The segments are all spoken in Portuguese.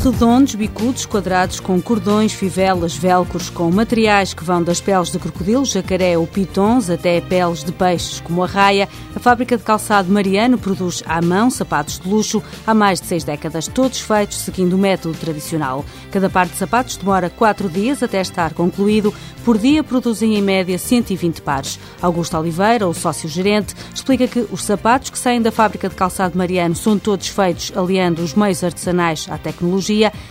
redondos, bicudos, quadrados com cordões, fivelas, velcros, com materiais que vão das peles de crocodilo, jacaré ou pitons até peles de peixes como a raia. A fábrica de calçado Mariano produz à mão sapatos de luxo há mais de seis décadas, todos feitos seguindo o método tradicional. Cada par de sapatos demora quatro dias até estar concluído. Por dia produzem em média 120 pares. Augusto Oliveira, o sócio-gerente, explica que os sapatos que saem da fábrica de calçado Mariano são todos feitos aliando os meios artesanais à tecnologia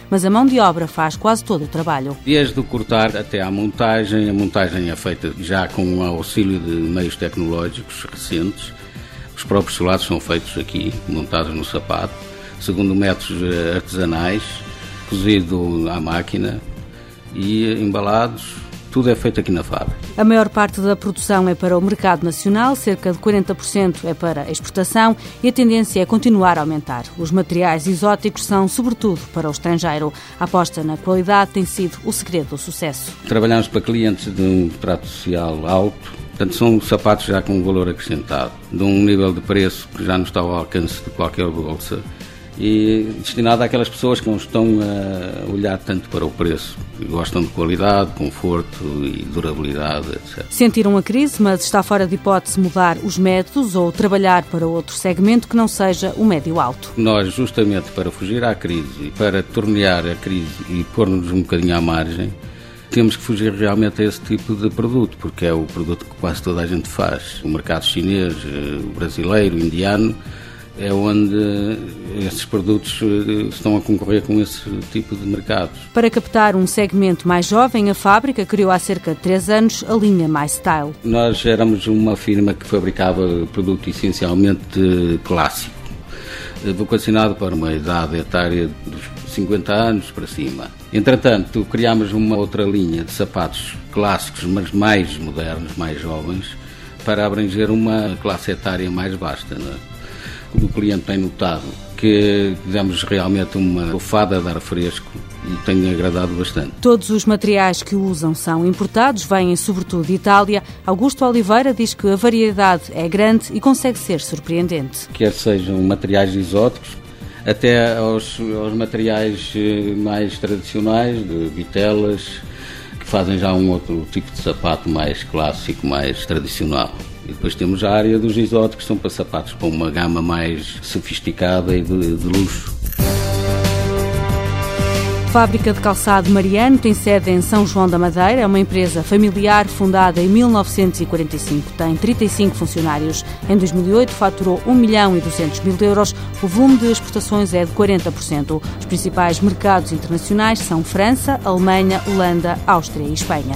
mas a mão de obra faz quase todo o trabalho. Desde o cortar até à montagem, a montagem é feita já com o auxílio de meios tecnológicos recentes. Os próprios solados são feitos aqui, montados no sapato, segundo métodos eh, artesanais, cozido à máquina e embalados tudo é feito aqui na fábrica. A maior parte da produção é para o mercado nacional, cerca de 40% é para a exportação e a tendência é continuar a aumentar. Os materiais exóticos são, sobretudo, para o estrangeiro. A aposta na qualidade tem sido o segredo do sucesso. Trabalhamos para clientes de um trato social alto, Portanto, são sapatos já com um valor acrescentado, de um nível de preço que já não está ao alcance de qualquer bolsa e destinado àquelas pessoas que não estão a olhar tanto para o preço, gostam de qualidade, conforto e durabilidade, etc. Sentiram a crise, mas está fora de hipótese mudar os métodos ou trabalhar para outro segmento que não seja o médio alto. Nós, justamente para fugir à crise e para tornear a crise e pôr-nos um bocadinho à margem, temos que fugir realmente a esse tipo de produto, porque é o produto que quase toda a gente faz. O mercado chinês, eh, o brasileiro, o indiano, é onde esses produtos eh, estão a concorrer com esse tipo de mercados. Para captar um segmento mais jovem, a fábrica criou há cerca de três anos a linha My Style. Nós éramos uma firma que fabricava produto essencialmente clássico, eh, vocacionado para uma idade etária dos 50 anos para cima. Entretanto, criámos uma outra linha de sapatos clássicos, mas mais modernos, mais jovens, para abranger uma classe etária mais vasta. Não é? O cliente tem notado que damos realmente uma rufada de ar fresco e tem agradado bastante. Todos os materiais que usam são importados, vêm sobretudo de Itália. Augusto Oliveira diz que a variedade é grande e consegue ser surpreendente. Quer sejam materiais exóticos, até aos, aos materiais eh, mais tradicionais, de vitelas, que fazem já um outro tipo de sapato mais clássico, mais tradicional. Depois temos a área dos exóticos, que são para sapatos com uma gama mais sofisticada e de, de luxo. Fábrica de Calçado Mariano tem sede em São João da Madeira. É uma empresa familiar fundada em 1945. Tem 35 funcionários. Em 2008 faturou 1 milhão e 200 mil euros. O volume de exportações é de 40%. Os principais mercados internacionais são França, Alemanha, Holanda, Áustria e Espanha.